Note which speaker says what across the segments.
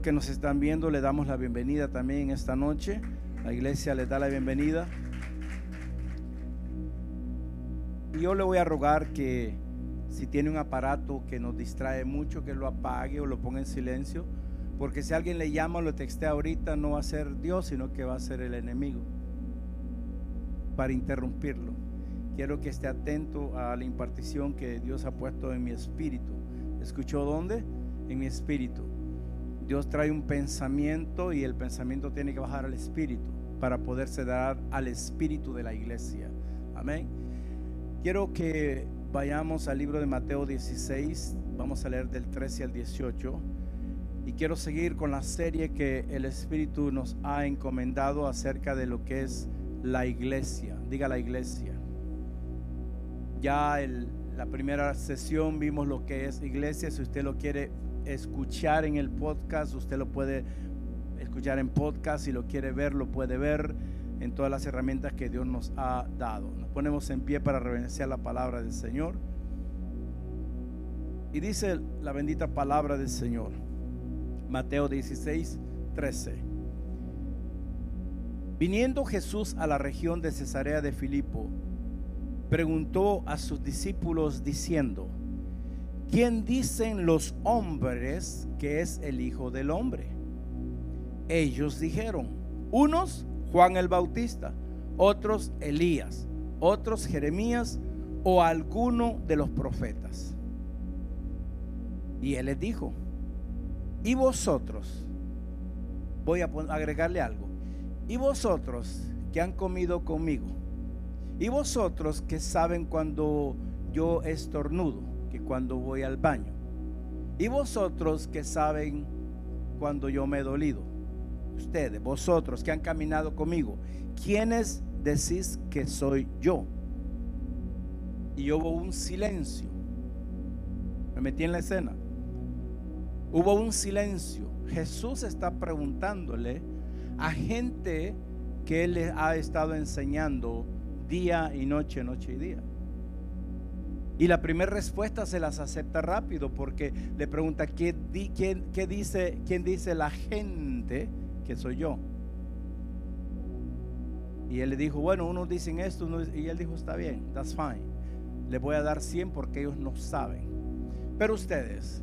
Speaker 1: Que nos están viendo, le damos la bienvenida también esta noche. La iglesia les da la bienvenida. Yo le voy a rogar que si tiene un aparato que nos distrae mucho, que lo apague o lo ponga en silencio. Porque si alguien le llama o lo textea ahorita, no va a ser Dios, sino que va a ser el enemigo. Para interrumpirlo. Quiero que esté atento a la impartición que Dios ha puesto en mi espíritu. ¿Escuchó dónde? En mi espíritu. Dios trae un pensamiento y el pensamiento tiene que bajar al espíritu para poderse dar al espíritu de la iglesia. Amén. Quiero que vayamos al libro de Mateo 16, vamos a leer del 13 al 18. Y quiero seguir con la serie que el Espíritu nos ha encomendado acerca de lo que es la iglesia. Diga la iglesia. Ya en la primera sesión vimos lo que es iglesia. Si usted lo quiere escuchar en el podcast, usted lo puede escuchar en podcast. Si lo quiere ver, lo puede ver en todas las herramientas que Dios nos ha dado. Nos ponemos en pie para reverenciar la palabra del Señor. Y dice la bendita palabra del Señor. Mateo 16, 13. Viniendo Jesús a la región de Cesarea de Filipo, preguntó a sus discípulos diciendo, ¿quién dicen los hombres que es el Hijo del Hombre? Ellos dijeron, unos Juan el Bautista, otros Elías, otros Jeremías o alguno de los profetas. Y él les dijo, ¿y vosotros? Voy a agregarle algo. ¿Y vosotros que han comido conmigo? ¿Y vosotros que saben cuando yo estornudo, que cuando voy al baño? ¿Y vosotros que saben cuando yo me he dolido? ustedes, vosotros que han caminado conmigo, ¿quiénes decís que soy yo? Y hubo un silencio. Me metí en la escena. Hubo un silencio. Jesús está preguntándole a gente que él ha estado enseñando día y noche, noche y día. Y la primera respuesta se las acepta rápido porque le pregunta, ¿qué, quién, qué dice, ¿quién dice la gente? que soy yo. Y él le dijo, bueno, unos dicen esto, y él dijo, está bien, that's fine. Le voy a dar 100 porque ellos no saben. Pero ustedes,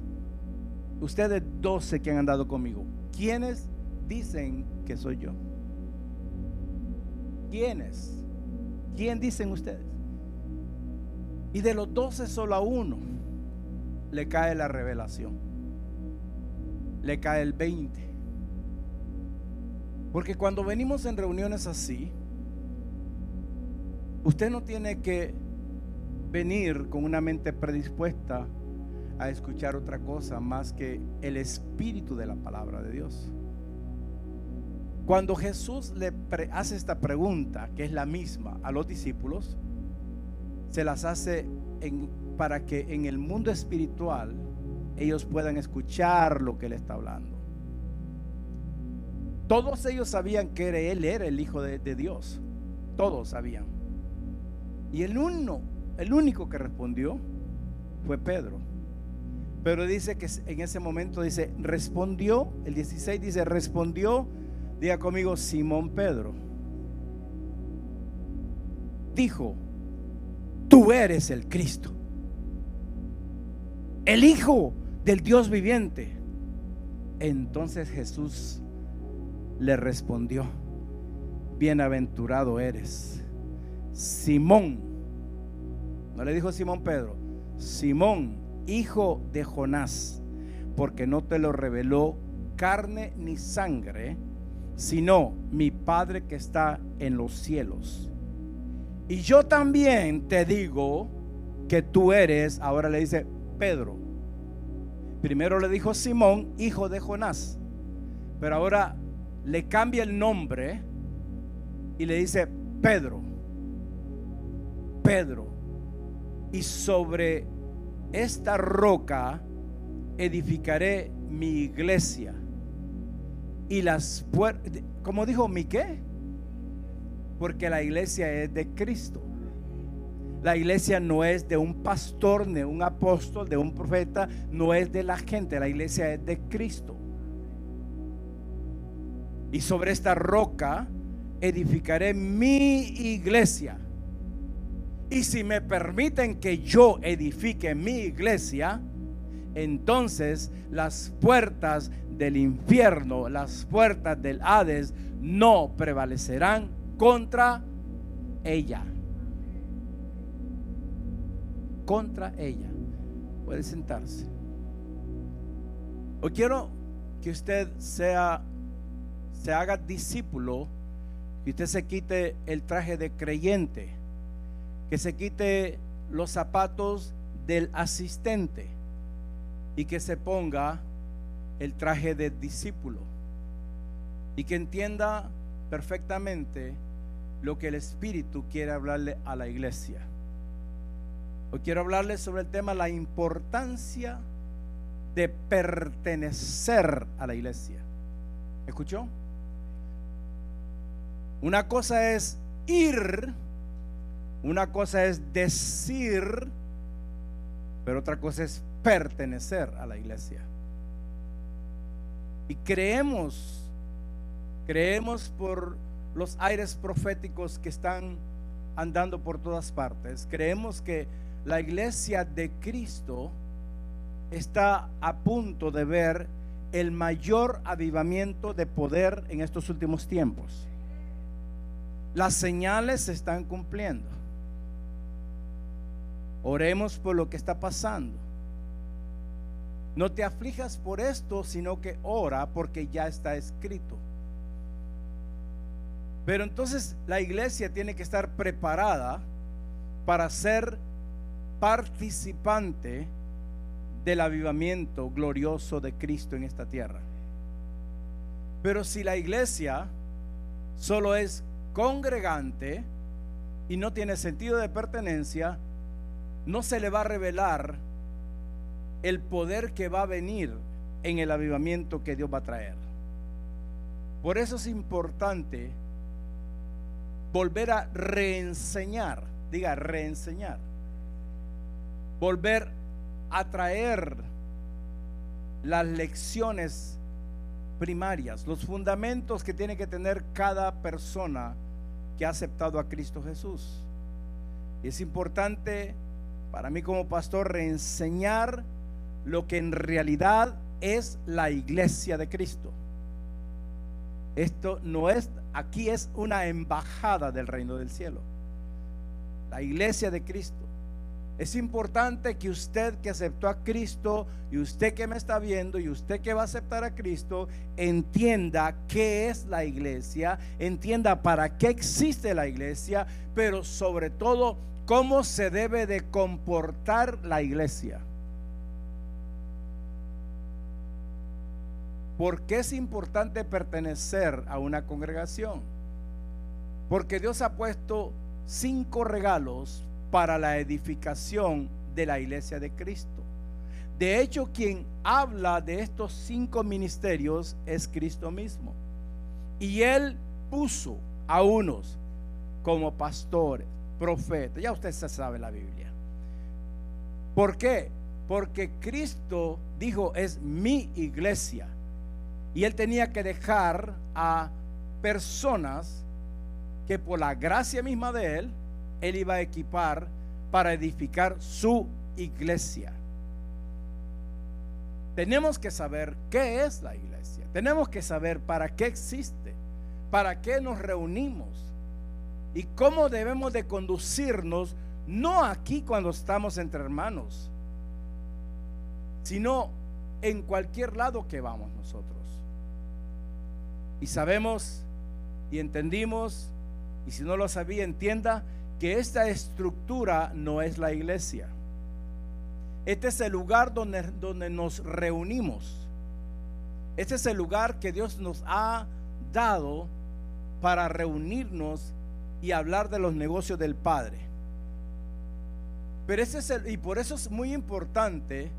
Speaker 1: ustedes 12 que han andado conmigo, ¿quiénes dicen que soy yo? ¿Quiénes? ¿Quién dicen ustedes? Y de los 12 solo a uno le cae la revelación. Le cae el 20. Porque cuando venimos en reuniones así, usted no tiene que venir con una mente predispuesta a escuchar otra cosa más que el espíritu de la palabra de Dios. Cuando Jesús le hace esta pregunta, que es la misma a los discípulos, se las hace para que en el mundo espiritual ellos puedan escuchar lo que él está hablando. Todos ellos sabían que él era el Hijo de, Dios. Todos sabían. Y el uno, el único que respondió fue Pedro. Pero dice que en ese momento dice, respondió, el 16 dice, respondió, diga conmigo, Simón Pedro. Dijo, tú eres el Cristo, el Hijo del Dios viviente. Entonces Jesús le respondió, bienaventurado eres, Simón, no le dijo Simón Pedro, Simón, hijo de Jonás, porque no te lo reveló carne ni sangre, sino mi Padre que está en los cielos. Y yo también te digo que tú eres, ahora le dice Pedro. Primero le dijo Simón, hijo de Jonás. Pero ahora le cambia el nombre y le dice Pedro. Pedro. Y sobre esta roca edificaré mi iglesia. Y las puertas, como dijo mi qué? Porque la iglesia es de Cristo. La iglesia no es de un pastor, de un apóstol, de un profeta, no es de la gente, la iglesia es de Cristo. Y sobre esta roca edificaré mi iglesia. Y si me permiten que yo edifique mi iglesia, entonces las puertas del infierno, las puertas del Hades, no prevalecerán contra ella. Contra ella. Puede sentarse. Hoy quiero que usted sea, se haga discípulo, que usted se quite el traje de creyente, que se quite los zapatos del asistente y que se ponga el traje de discípulo y que entienda perfectamente lo que el Espíritu quiere hablarle a la iglesia. Hoy quiero hablarle sobre el tema la importancia de pertenecer a la iglesia. ¿Escuchó? Una cosa es ir, una cosa es decir, pero otra cosa es pertenecer a la iglesia. Y creemos, creemos por los aires proféticos que están andando por todas partes. Creemos que la iglesia de Cristo está a punto de ver el mayor avivamiento de poder en estos últimos tiempos. Las señales se están cumpliendo. Oremos por lo que está pasando. No te aflijas por esto, sino que ora porque ya está escrito. Pero entonces la iglesia tiene que estar preparada para ser participante del avivamiento glorioso de Cristo en esta tierra. Pero si la iglesia solo es congregante y no tiene sentido de pertenencia, no se le va a revelar el poder que va a venir en el avivamiento que Dios va a traer. Por eso es importante volver a reenseñar, diga reenseñar, volver a traer las lecciones primarias, los fundamentos que tiene que tener cada persona que ha aceptado a Cristo Jesús. Es importante para mí como pastor reenseñar lo que en realidad es la iglesia de Cristo. Esto no es, aquí es una embajada del reino del cielo. La iglesia de Cristo. Es importante que usted que aceptó a Cristo y usted que me está viendo y usted que va a aceptar a Cristo entienda qué es la iglesia, entienda para qué existe la iglesia, pero sobre todo cómo se debe de comportar la iglesia. ¿Por qué es importante pertenecer a una congregación? Porque Dios ha puesto cinco regalos para la edificación de la iglesia de Cristo. De hecho, quien habla de estos cinco ministerios es Cristo mismo. Y Él puso a unos como pastores, profetas. Ya usted se sabe la Biblia. ¿Por qué? Porque Cristo dijo, es mi iglesia y él tenía que dejar a personas que por la gracia misma de él, él iba a equipar para edificar su iglesia. Tenemos que saber qué es la iglesia. Tenemos que saber para qué existe, para qué nos reunimos y cómo debemos de conducirnos, no aquí cuando estamos entre hermanos, sino en cualquier lado que vamos nosotros. Y sabemos y entendimos, y si no lo sabía, entienda que esta estructura no es la iglesia. Este es el lugar donde, donde nos reunimos. Este es el lugar que Dios nos ha dado para reunirnos y hablar de los negocios del Padre. Pero ese es el, y por eso es muy importante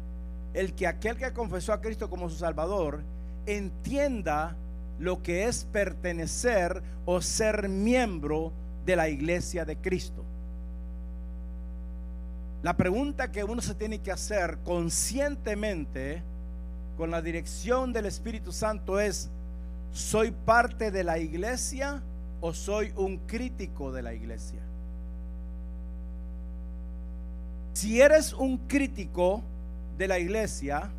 Speaker 1: el que aquel que confesó a Cristo como su Salvador entienda lo que es pertenecer o ser miembro de la iglesia de Cristo. La pregunta que uno se tiene que hacer conscientemente con la dirección del Espíritu Santo es, ¿soy parte de la iglesia o soy un crítico de la iglesia? Si eres un crítico de la iglesia,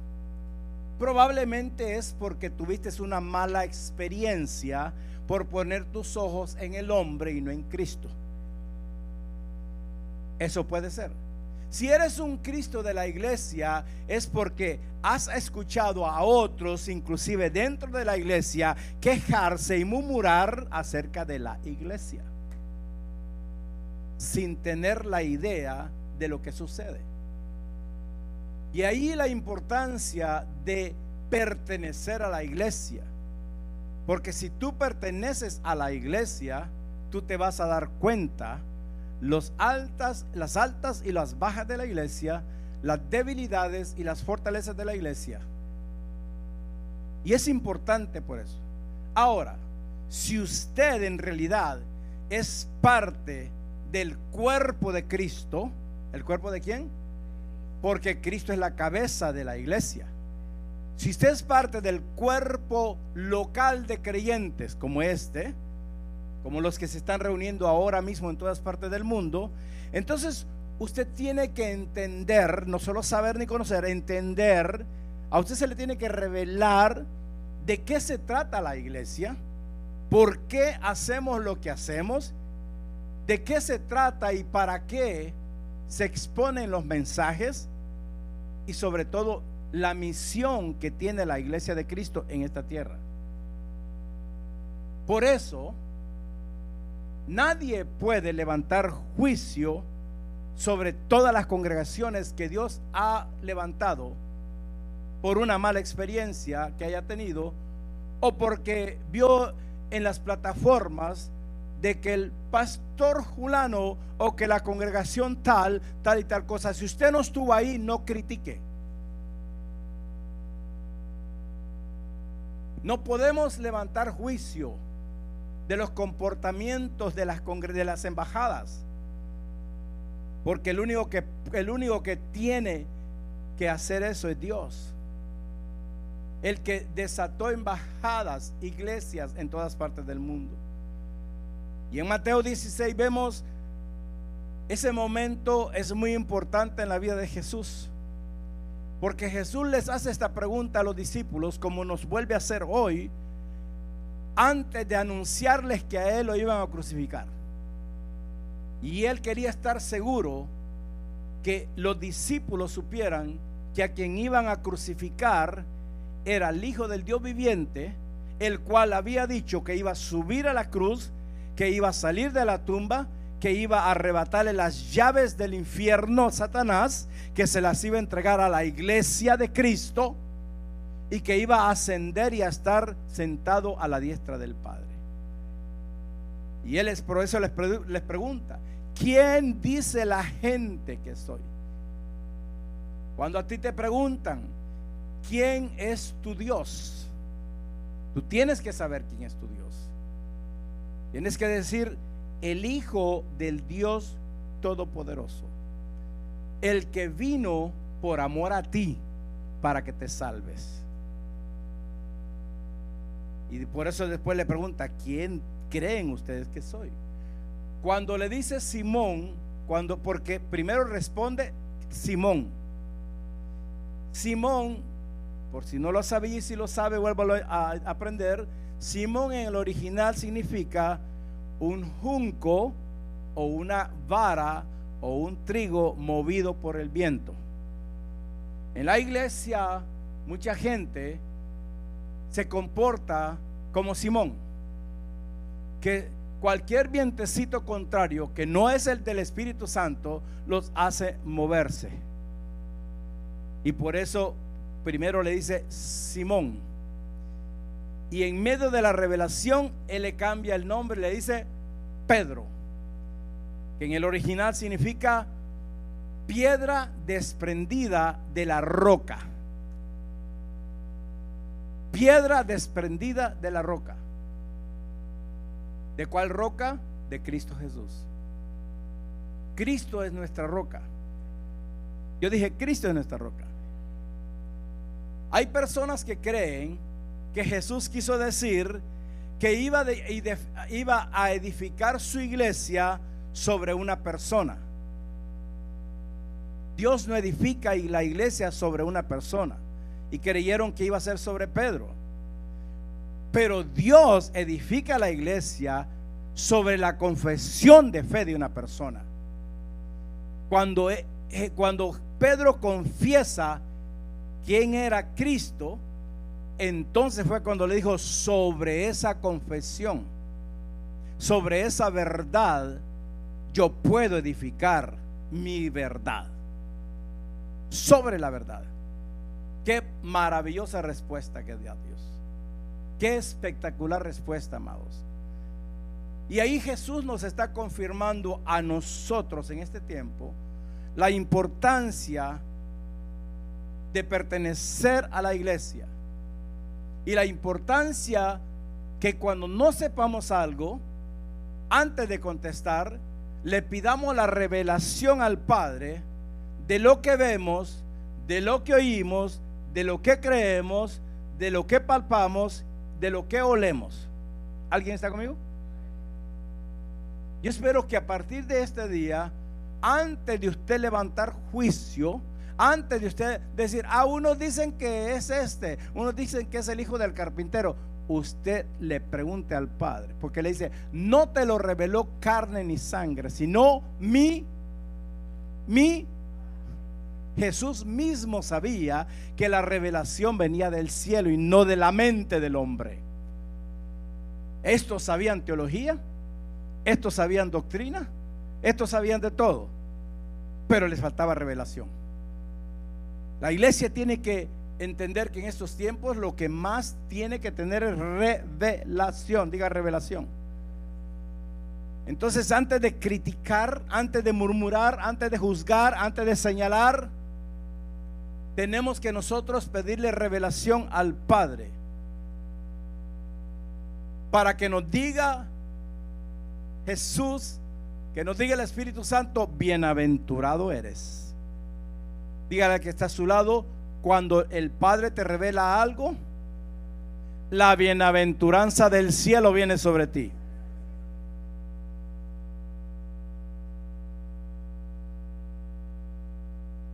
Speaker 1: probablemente es porque tuviste una mala experiencia por poner tus ojos en el hombre y no en Cristo. Eso puede ser. Si eres un Cristo de la iglesia es porque has escuchado a otros, inclusive dentro de la iglesia, quejarse y murmurar acerca de la iglesia, sin tener la idea de lo que sucede. Y ahí la importancia de pertenecer a la iglesia. Porque si tú perteneces a la iglesia, tú te vas a dar cuenta los altas, las altas y las bajas de la iglesia, las debilidades y las fortalezas de la iglesia. Y es importante por eso. Ahora, si usted en realidad es parte del cuerpo de Cristo, ¿el cuerpo de quién? Porque Cristo es la cabeza de la iglesia. Si usted es parte del cuerpo local de creyentes como este, como los que se están reuniendo ahora mismo en todas partes del mundo, entonces usted tiene que entender, no solo saber ni conocer, entender, a usted se le tiene que revelar de qué se trata la iglesia, por qué hacemos lo que hacemos, de qué se trata y para qué se exponen los mensajes y sobre todo la misión que tiene la iglesia de Cristo en esta tierra. Por eso, Nadie puede levantar juicio sobre todas las congregaciones que Dios ha levantado por una mala experiencia que haya tenido o porque vio en las plataformas de que el pastor Julano o que la congregación tal, tal y tal cosa. Si usted no estuvo ahí, no critique. No podemos levantar juicio de los comportamientos de las, de las embajadas. Porque el único, que, el único que tiene que hacer eso es Dios. El que desató embajadas, iglesias en todas partes del mundo. Y en Mateo 16 vemos ese momento es muy importante en la vida de Jesús. Porque Jesús les hace esta pregunta a los discípulos como nos vuelve a hacer hoy antes de anunciarles que a él lo iban a crucificar. Y él quería estar seguro que los discípulos supieran que a quien iban a crucificar era el Hijo del Dios viviente, el cual había dicho que iba a subir a la cruz, que iba a salir de la tumba, que iba a arrebatarle las llaves del infierno a Satanás, que se las iba a entregar a la iglesia de Cristo y que iba a ascender y a estar sentado a la diestra del Padre. Y él es por eso les, les pregunta, ¿quién dice la gente que soy? Cuando a ti te preguntan, ¿quién es tu Dios? Tú tienes que saber quién es tu Dios. Tienes que decir, el Hijo del Dios Todopoderoso. El que vino por amor a ti para que te salves. Y por eso después le pregunta, ¿quién creen ustedes que soy? Cuando le dice Simón, cuando porque primero responde Simón. Simón, por si no lo sabía y si lo sabe, vuelvo a aprender. Simón en el original significa un junco o una vara o un trigo movido por el viento. En la iglesia, mucha gente se comporta como Simón, que cualquier vientecito contrario que no es el del Espíritu Santo los hace moverse. Y por eso primero le dice Simón. Y en medio de la revelación, él le cambia el nombre, le dice Pedro, que en el original significa piedra desprendida de la roca. Piedra desprendida de la roca. ¿De cuál roca? De Cristo Jesús. Cristo es nuestra roca. Yo dije, Cristo es nuestra roca. Hay personas que creen que Jesús quiso decir que iba, iba a edificar su iglesia sobre una persona. Dios no edifica la iglesia sobre una persona. Y creyeron que iba a ser sobre Pedro. Pero Dios edifica la iglesia sobre la confesión de fe de una persona. Cuando, eh, eh, cuando Pedro confiesa quién era Cristo, entonces fue cuando le dijo sobre esa confesión, sobre esa verdad, yo puedo edificar mi verdad. Sobre la verdad. Qué maravillosa respuesta que dio Dios. Qué espectacular respuesta, amados. Y ahí Jesús nos está confirmando a nosotros en este tiempo la importancia de pertenecer a la iglesia y la importancia que cuando no sepamos algo, antes de contestar, le pidamos la revelación al Padre de lo que vemos, de lo que oímos, de lo que creemos, de lo que palpamos, de lo que olemos. ¿Alguien está conmigo? Yo espero que a partir de este día, antes de usted levantar juicio, antes de usted decir, ah, unos dicen que es este, unos dicen que es el hijo del carpintero, usted le pregunte al Padre, porque le dice, no te lo reveló carne ni sangre, sino mi, mi. Jesús mismo sabía que la revelación venía del cielo y no de la mente del hombre. Estos sabían teología, estos sabían doctrina, estos sabían de todo, pero les faltaba revelación. La iglesia tiene que entender que en estos tiempos lo que más tiene que tener es revelación, diga revelación. Entonces antes de criticar, antes de murmurar, antes de juzgar, antes de señalar, tenemos que nosotros pedirle revelación al Padre para que nos diga Jesús, que nos diga el Espíritu Santo, bienaventurado eres. Dígale que está a su lado, cuando el Padre te revela algo, la bienaventuranza del cielo viene sobre ti.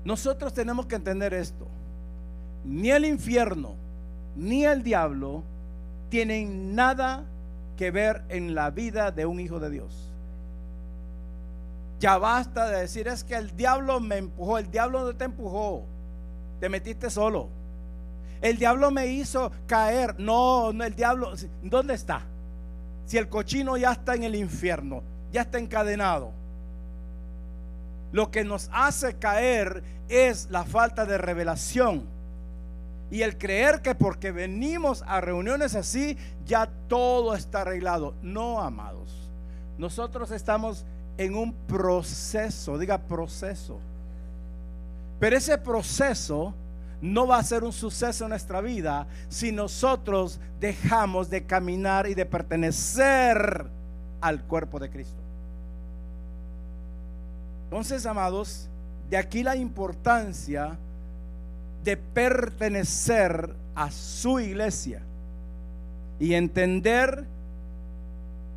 Speaker 1: Nosotros tenemos que entender esto. Ni el infierno, ni el diablo tienen nada que ver en la vida de un hijo de Dios. Ya basta de decir es que el diablo me empujó. El diablo no te empujó. Te metiste solo. El diablo me hizo caer. No, no, el diablo. ¿Dónde está? Si el cochino ya está en el infierno, ya está encadenado. Lo que nos hace caer es la falta de revelación. Y el creer que porque venimos a reuniones así, ya todo está arreglado. No, amados. Nosotros estamos en un proceso, diga proceso. Pero ese proceso no va a ser un suceso en nuestra vida si nosotros dejamos de caminar y de pertenecer al cuerpo de Cristo. Entonces, amados, de aquí la importancia de pertenecer a su iglesia y entender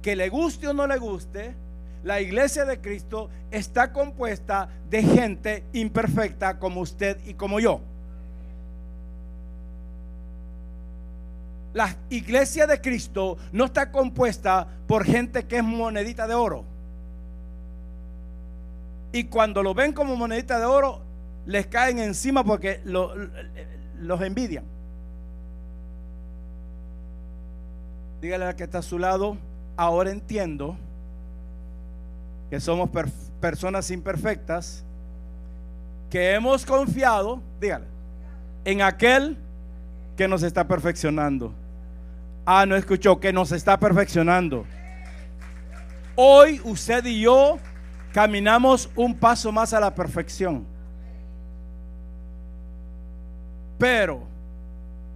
Speaker 1: que le guste o no le guste, la iglesia de Cristo está compuesta de gente imperfecta como usted y como yo. La iglesia de Cristo no está compuesta por gente que es monedita de oro. Y cuando lo ven como monedita de oro, les caen encima porque los envidian. Dígale a que está a su lado, ahora entiendo que somos personas imperfectas, que hemos confiado, dígale, en aquel que nos está perfeccionando. Ah, no escuchó, que nos está perfeccionando. Hoy usted y yo caminamos un paso más a la perfección. Pero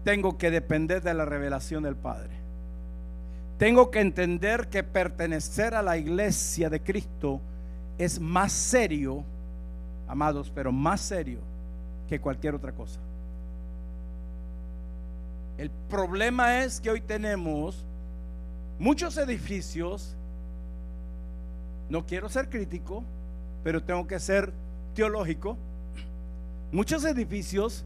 Speaker 1: tengo que depender de la revelación del Padre. Tengo que entender que pertenecer a la iglesia de Cristo es más serio, amados, pero más serio que cualquier otra cosa. El problema es que hoy tenemos muchos edificios, no quiero ser crítico, pero tengo que ser teológico, muchos edificios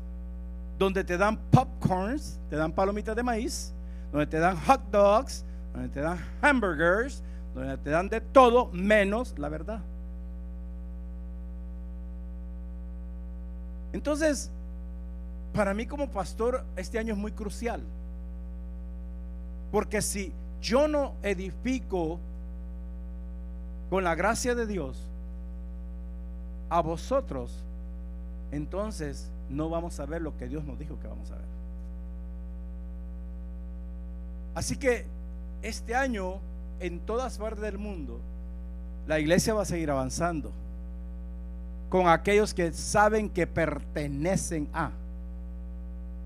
Speaker 1: donde te dan popcorns, te dan palomitas de maíz, donde te dan hot dogs, donde te dan hamburgers, donde te dan de todo menos la verdad. Entonces, para mí como pastor, este año es muy crucial. Porque si yo no edifico con la gracia de Dios a vosotros, entonces no vamos a ver lo que Dios nos dijo que vamos a ver. Así que este año, en todas partes del mundo, la iglesia va a seguir avanzando con aquellos que saben que pertenecen a,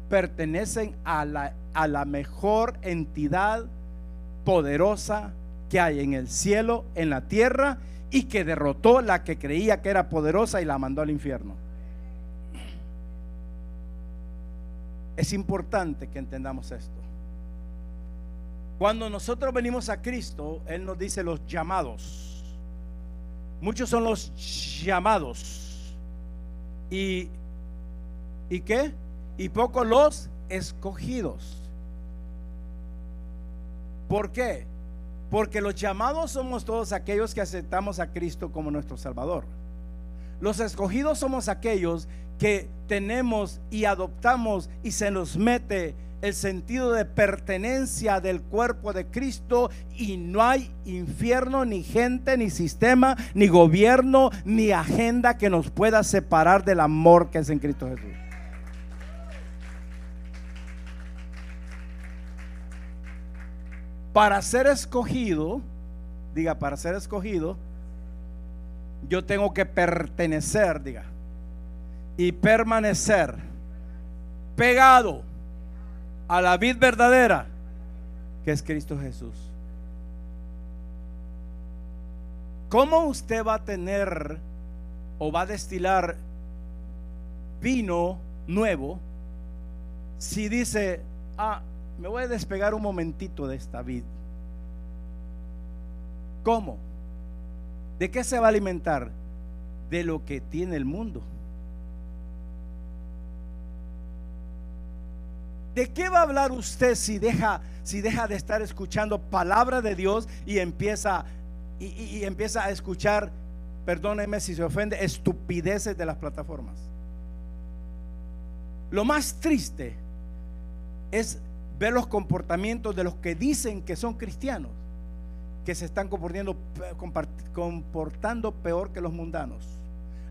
Speaker 1: pertenecen a la, a la mejor entidad poderosa que hay en el cielo, en la tierra, y que derrotó la que creía que era poderosa y la mandó al infierno. Es importante que entendamos esto. Cuando nosotros venimos a Cristo, Él nos dice los llamados. Muchos son los llamados. ¿Y, ¿y qué? Y pocos los escogidos. ¿Por qué? Porque los llamados somos todos aquellos que aceptamos a Cristo como nuestro Salvador. Los escogidos somos aquellos que tenemos y adoptamos y se nos mete el sentido de pertenencia del cuerpo de Cristo y no hay infierno, ni gente, ni sistema, ni gobierno, ni agenda que nos pueda separar del amor que es en Cristo Jesús. Para ser escogido, diga, para ser escogido, yo tengo que pertenecer, diga, y permanecer pegado a la vid verdadera, que es Cristo Jesús. ¿Cómo usted va a tener o va a destilar vino nuevo si dice, ah, me voy a despegar un momentito de esta vid? ¿Cómo? ¿De qué se va a alimentar? De lo que tiene el mundo. ¿De qué va a hablar usted si deja, si deja de estar escuchando palabra de Dios y empieza, y, empieza a escuchar, perdóneme si se ofende, estupideces de las plataformas? Lo más triste es ver los comportamientos de los que dicen que son cristianos, que se están comportando, comportando peor que los mundanos,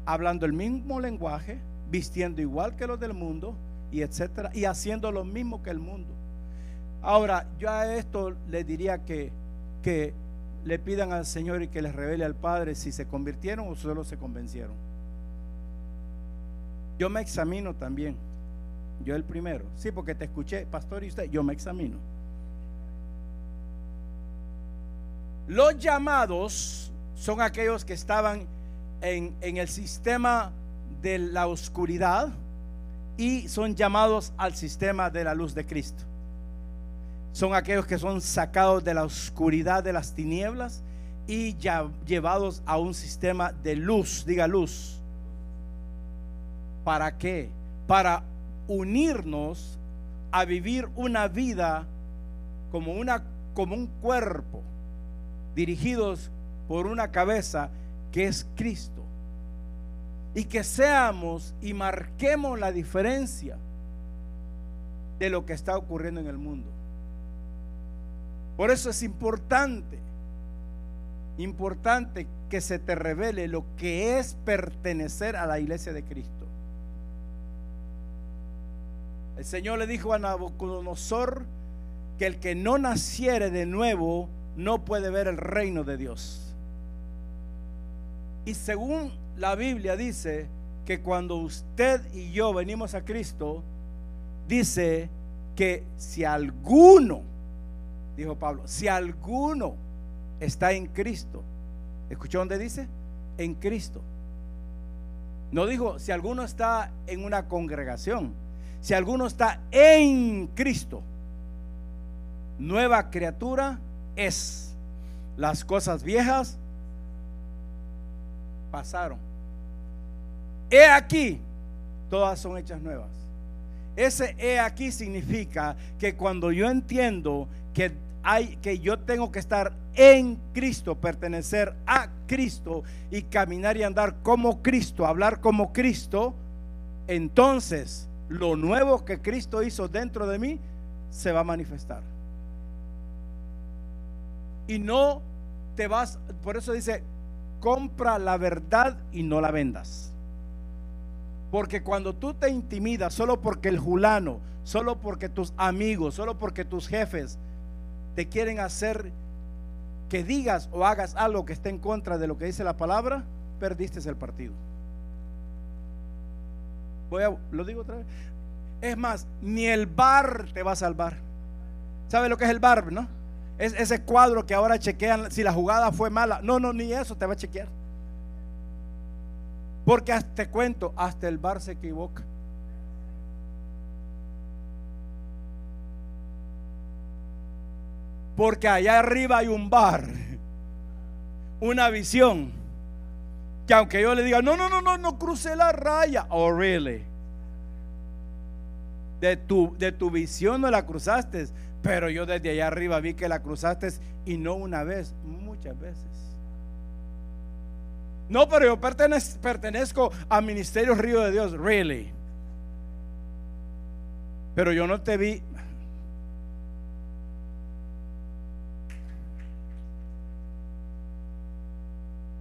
Speaker 1: hablando el mismo lenguaje, vistiendo igual que los del mundo, y etcétera, y haciendo lo mismo que el mundo. Ahora, yo a esto le diría que, que le pidan al Señor y que les revele al Padre si se convirtieron o solo se convencieron. Yo me examino también. Yo el primero. Sí, porque te escuché, pastor, y usted, yo me examino. Los llamados son aquellos que estaban en, en el sistema de la oscuridad, y son llamados al sistema de la luz de Cristo. Son aquellos que son sacados de la oscuridad de las tinieblas y ya llevados a un sistema de luz, diga luz. ¿Para qué? Para unirnos a vivir una vida como, una, como un cuerpo, dirigidos por una cabeza que es Cristo y que seamos y marquemos la diferencia de lo que está ocurriendo en el mundo. Por eso es importante importante que se te revele lo que es pertenecer a la iglesia de Cristo. El Señor le dijo a Nabucodonosor que el que no naciere de nuevo no puede ver el reino de Dios. Y según la Biblia dice que cuando usted y yo venimos a Cristo, dice que si alguno, dijo Pablo, si alguno está en Cristo, ¿escuchó dónde dice? En Cristo. No dijo si alguno está en una congregación, si alguno está en Cristo, nueva criatura es. Las cosas viejas pasaron. He aquí, todas son hechas nuevas. Ese he aquí significa que cuando yo entiendo que hay que yo tengo que estar en Cristo, pertenecer a Cristo y caminar y andar como Cristo, hablar como Cristo, entonces lo nuevo que Cristo hizo dentro de mí se va a manifestar. Y no te vas, por eso dice, compra la verdad y no la vendas. Porque cuando tú te intimidas solo porque el julano, solo porque tus amigos, solo porque tus jefes te quieren hacer que digas o hagas algo que esté en contra de lo que dice la palabra, perdiste el partido. Voy a, lo digo otra vez. Es más, ni el bar te va a salvar. ¿Sabe lo que es el bar, no? Es ese cuadro que ahora chequean si la jugada fue mala. No, no, ni eso te va a chequear. Porque te cuento, hasta el bar se equivoca. Porque allá arriba hay un bar, una visión. Que aunque yo le diga, no, no, no, no, no cruce la raya. Oh, really? De tu, de tu visión no la cruzaste, pero yo desde allá arriba vi que la cruzaste y no una vez, muchas veces. No, pero yo pertenezco, a Ministerio Río de Dios, really. Pero yo no te vi.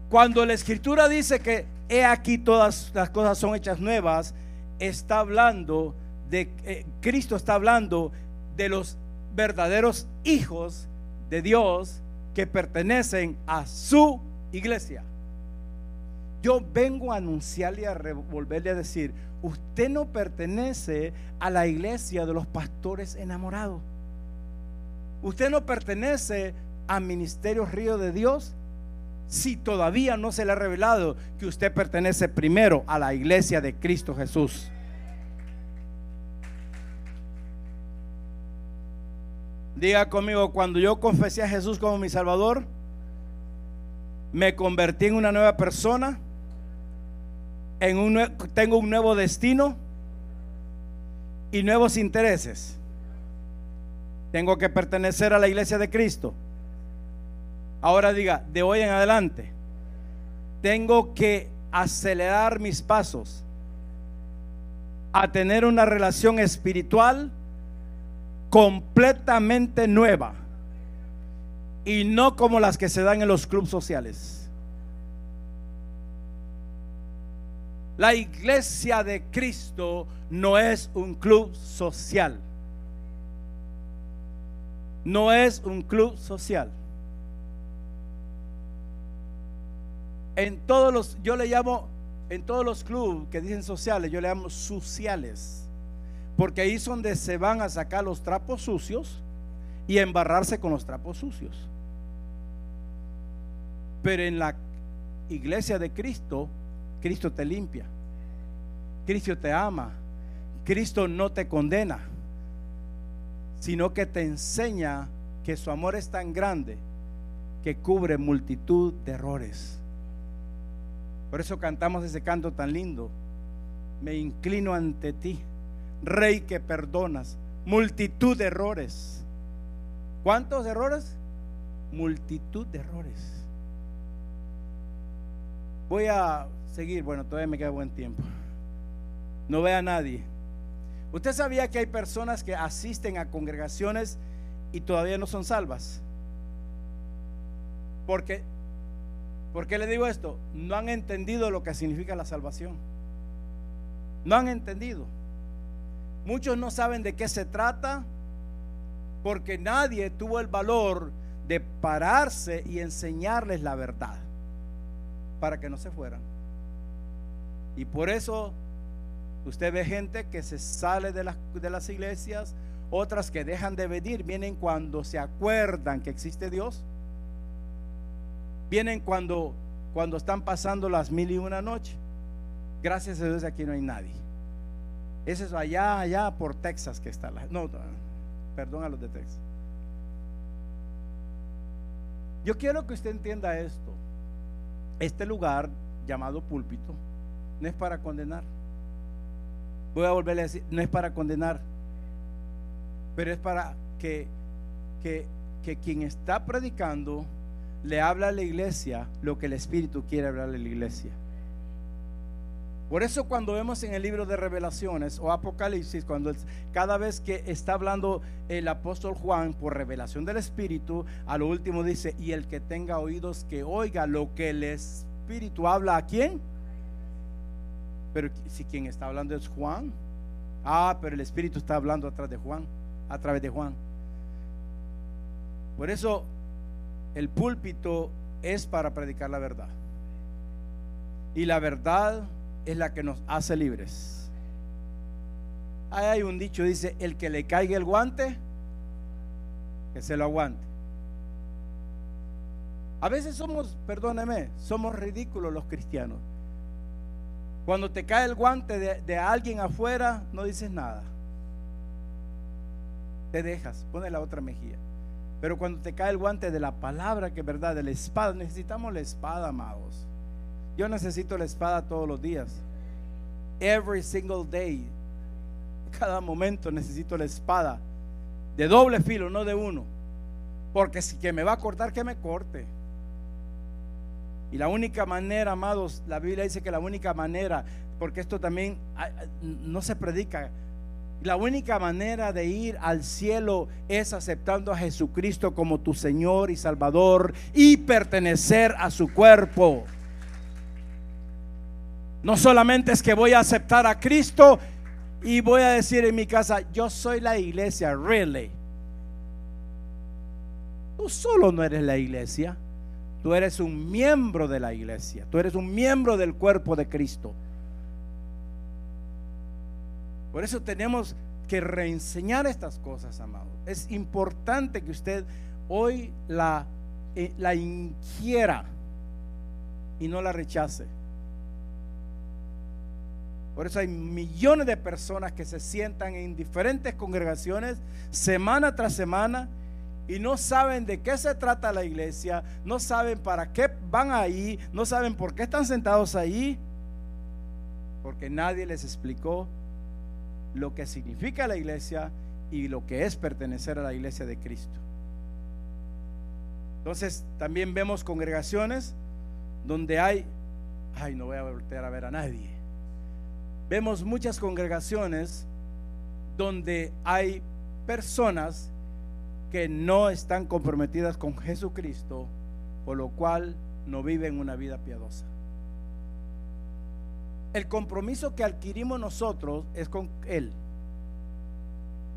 Speaker 1: Cuando la escritura dice que he aquí todas las cosas son hechas nuevas, está hablando de eh, Cristo está hablando de los verdaderos hijos de Dios que pertenecen a su iglesia. Yo vengo a anunciarle y a volverle a decir, usted no pertenece a la iglesia de los pastores enamorados. Usted no pertenece al ministerio Río de Dios si todavía no se le ha revelado que usted pertenece primero a la iglesia de Cristo Jesús. Diga conmigo, cuando yo confesé a Jesús como mi Salvador, me convertí en una nueva persona en un, tengo un nuevo destino y nuevos intereses. Tengo que pertenecer a la iglesia de Cristo. Ahora diga, de hoy en adelante, tengo que acelerar mis pasos a tener una relación espiritual completamente nueva y no como las que se dan en los clubes sociales. La iglesia de Cristo no es un club social. No es un club social. En todos los, yo le llamo, en todos los clubes que dicen sociales, yo le llamo sociales. Porque ahí es donde se van a sacar los trapos sucios y embarrarse con los trapos sucios. Pero en la iglesia de Cristo Cristo te limpia. Cristo te ama. Cristo no te condena, sino que te enseña que su amor es tan grande que cubre multitud de errores. Por eso cantamos ese canto tan lindo. Me inclino ante ti, Rey que perdonas, multitud de errores. ¿Cuántos errores? Multitud de errores. Voy a seguir, bueno, todavía me queda buen tiempo. No ve a nadie. ¿Usted sabía que hay personas que asisten a congregaciones y todavía no son salvas? Porque ¿Por qué le digo esto? No han entendido lo que significa la salvación. No han entendido. Muchos no saben de qué se trata porque nadie tuvo el valor de pararse y enseñarles la verdad para que no se fueran. Y por eso usted ve gente que se sale de las, de las iglesias, otras que dejan de venir, vienen cuando se acuerdan que existe Dios, vienen cuando, cuando están pasando las mil y una noche. Gracias a Dios aquí no hay nadie. Ese es allá, allá por Texas que está. La, no, perdón a los de Texas. Yo quiero que usted entienda esto. Este lugar llamado púlpito no es para condenar. Voy a volverle a decir, no es para condenar, pero es para que, que, que quien está predicando le habla a la iglesia lo que el Espíritu quiere hablarle a la iglesia. Por eso cuando vemos en el libro de revelaciones o Apocalipsis, cuando cada vez que está hablando el apóstol Juan por revelación del Espíritu, a lo último dice, y el que tenga oídos que oiga lo que el Espíritu habla a quién. Pero si quien está hablando es Juan, ah, pero el Espíritu está hablando a través de Juan, a través de Juan. Por eso el púlpito es para predicar la verdad. Y la verdad es la que nos hace libres. Ahí hay un dicho, dice, el que le caiga el guante, que se lo aguante. A veces somos, perdóneme, somos ridículos los cristianos. Cuando te cae el guante de, de alguien afuera, no dices nada. Te dejas, pone la otra mejilla. Pero cuando te cae el guante de la palabra, que es verdad, de la espada, necesitamos la espada, amados. Yo necesito la espada todos los días. Every single day. Cada momento necesito la espada. De doble filo, no de uno. Porque si que me va a cortar, que me corte. Y la única manera, amados, la Biblia dice que la única manera, porque esto también no se predica, la única manera de ir al cielo es aceptando a Jesucristo como tu Señor y Salvador y pertenecer a su cuerpo. No solamente es que voy a aceptar a Cristo y voy a decir en mi casa, yo soy la iglesia, really. Tú solo no eres la iglesia, tú eres un miembro de la iglesia, tú eres un miembro del cuerpo de Cristo. Por eso tenemos que reenseñar estas cosas, amados. Es importante que usted hoy la, eh, la inquiera y no la rechace. Por eso hay millones de personas que se sientan en diferentes congregaciones semana tras semana y no saben de qué se trata la iglesia, no saben para qué van ahí, no saben por qué están sentados ahí, porque nadie les explicó lo que significa la iglesia y lo que es pertenecer a la iglesia de Cristo. Entonces también vemos congregaciones donde hay, ay, no voy a voltear a ver a nadie vemos muchas congregaciones donde hay personas que no están comprometidas con Jesucristo, por lo cual no viven una vida piadosa. El compromiso que adquirimos nosotros es con Él.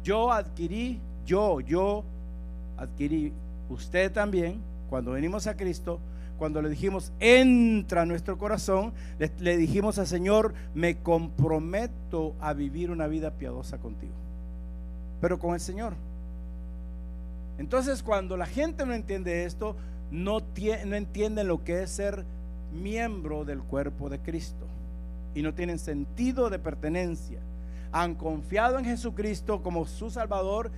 Speaker 1: Yo adquirí, yo, yo adquirí, usted también, cuando venimos a Cristo, cuando le dijimos, entra a nuestro corazón, le, dijimos al Señor, me comprometo a vivir una vida piadosa contigo. Pero con el Señor. Entonces cuando la gente no entiende esto, no, no entienden lo que es ser miembro del cuerpo de Cristo. Y no tienen sentido de pertenencia. Han confiado en Jesucristo como su Salvador,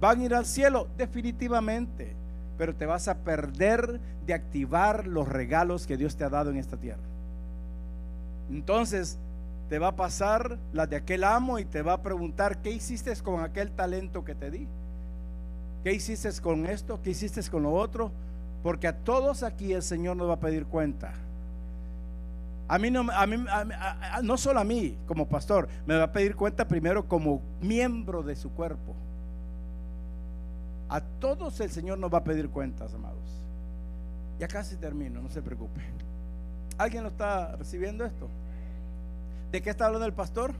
Speaker 1: van a ir al cielo definitivamente pero te vas a perder de activar los regalos que Dios te ha dado en esta tierra. Entonces te va a pasar la de aquel amo y te va a preguntar, ¿qué hiciste con aquel talento que te di? ¿Qué hiciste con esto? ¿Qué hiciste con lo otro? Porque a todos aquí el Señor nos va a pedir cuenta. A mí no, a mí, no solo a mí como pastor, me va a pedir cuenta primero como miembro de su cuerpo. A todos el Señor nos va a pedir cuentas, amados. Ya casi termino, no se preocupe. ¿Alguien lo está recibiendo esto? ¿De qué está hablando el pastor?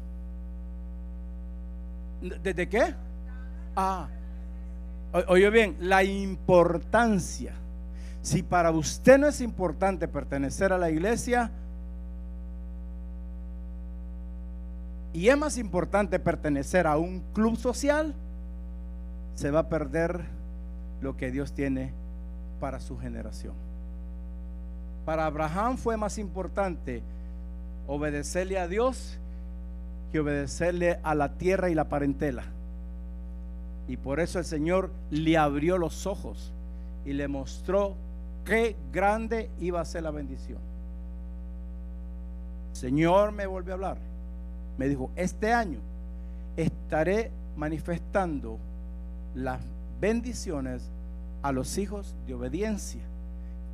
Speaker 1: ¿De, qué? Ah, oye bien, la importancia. Si para usted no es importante pertenecer a la iglesia, y es más importante pertenecer a un club social, se va a perder lo que Dios tiene para su generación. Para Abraham fue más importante obedecerle a Dios que obedecerle a la tierra y la parentela. Y por eso el Señor le abrió los ojos y le mostró qué grande iba a ser la bendición. Señor me volvió a hablar. Me dijo, este año estaré manifestando las bendiciones a los hijos de obediencia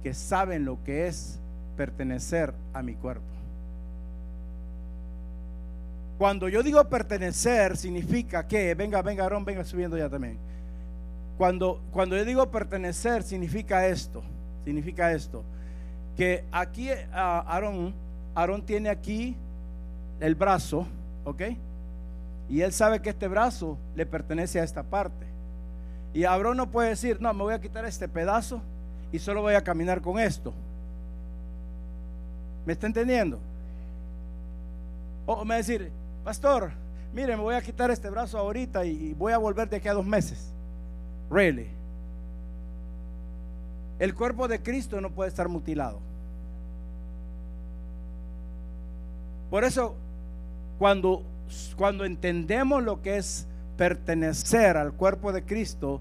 Speaker 1: que saben lo que es pertenecer a mi cuerpo. Cuando yo digo pertenecer, significa que, venga, venga, Aarón, venga subiendo ya también. Cuando, cuando yo digo pertenecer, significa esto, significa esto, que aquí ah, Aarón, Aarón tiene aquí el brazo, ¿ok? Y él sabe que este brazo le pertenece a esta parte. Y Aarón no puede decir, no, me voy a quitar este pedazo y solo voy a caminar con esto. ¿Me está entendiendo? O me va a decir, pastor, mire, me voy a quitar este brazo ahorita y voy a volver de aquí a dos meses. Really. El cuerpo de Cristo no puede estar mutilado. Por eso, cuando, cuando entendemos lo que es pertenecer al cuerpo de Cristo,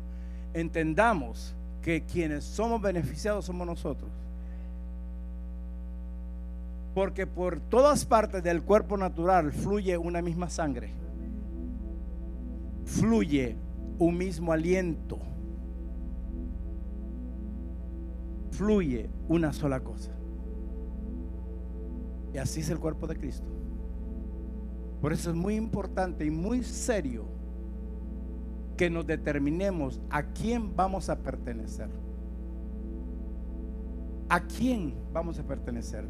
Speaker 1: entendamos que quienes somos beneficiados somos nosotros. Porque por todas partes del cuerpo natural fluye una misma sangre. Fluye un mismo aliento. Fluye una sola cosa. Y así es el cuerpo de Cristo. Por eso es muy importante y muy serio que nos determinemos a quién vamos a pertenecer. ¿A quién vamos a pertenecer?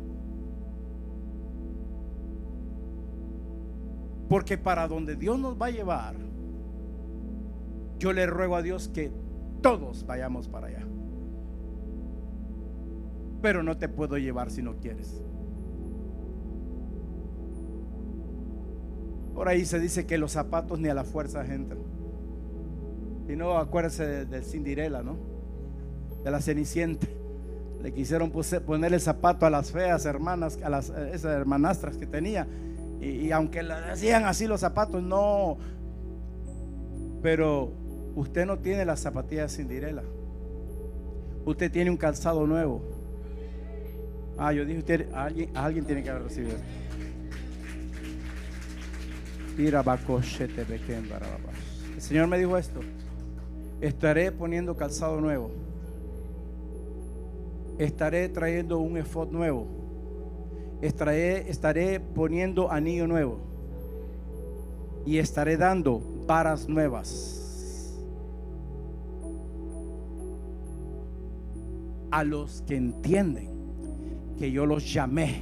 Speaker 1: Porque para donde Dios nos va a llevar, yo le ruego a Dios que todos vayamos para allá. Pero no te puedo llevar si no quieres. Por ahí se dice que los zapatos ni a la fuerza entran. Y no, acuérdese del Cinderella, ¿no? De la Cenicienta. Le quisieron poner el zapato a las feas hermanas, a las esas hermanastras que tenía. Y, aunque le hacían así los zapatos, no. Pero usted no tiene las zapatillas de Cinderella. Usted tiene un calzado nuevo. Ah, yo dije, usted, alguien, alguien tiene que haber recibido esto. El Señor me dijo esto. Estaré poniendo calzado nuevo. Estaré trayendo un efod nuevo estaré, estaré poniendo anillo nuevo y estaré dando varas nuevas a los que entienden que yo los llamé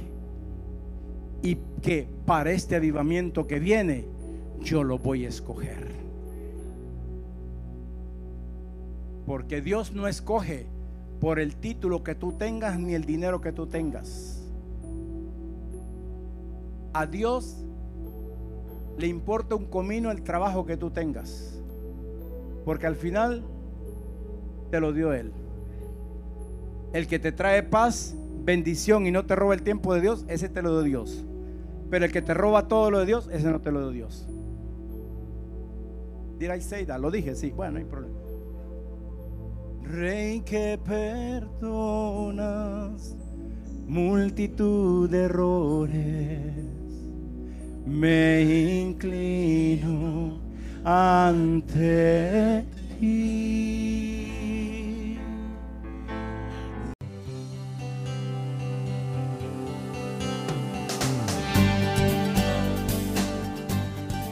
Speaker 1: y que para este avivamiento que viene yo lo voy a escoger. Porque Dios no escoge por el título que tú tengas ni el dinero que tú tengas. A Dios le importa un comino el trabajo que tú tengas. Porque al final te lo dio Él. El que te trae paz, bendición y no te roba el tiempo de Dios, ese te lo dio Dios. Pero el que te roba todo lo de Dios, ese no te lo dio Dios. Dirá Seida, lo dije, sí, bueno, no hay problema. Rey que perdonas multitud de errores me inclino ante ti.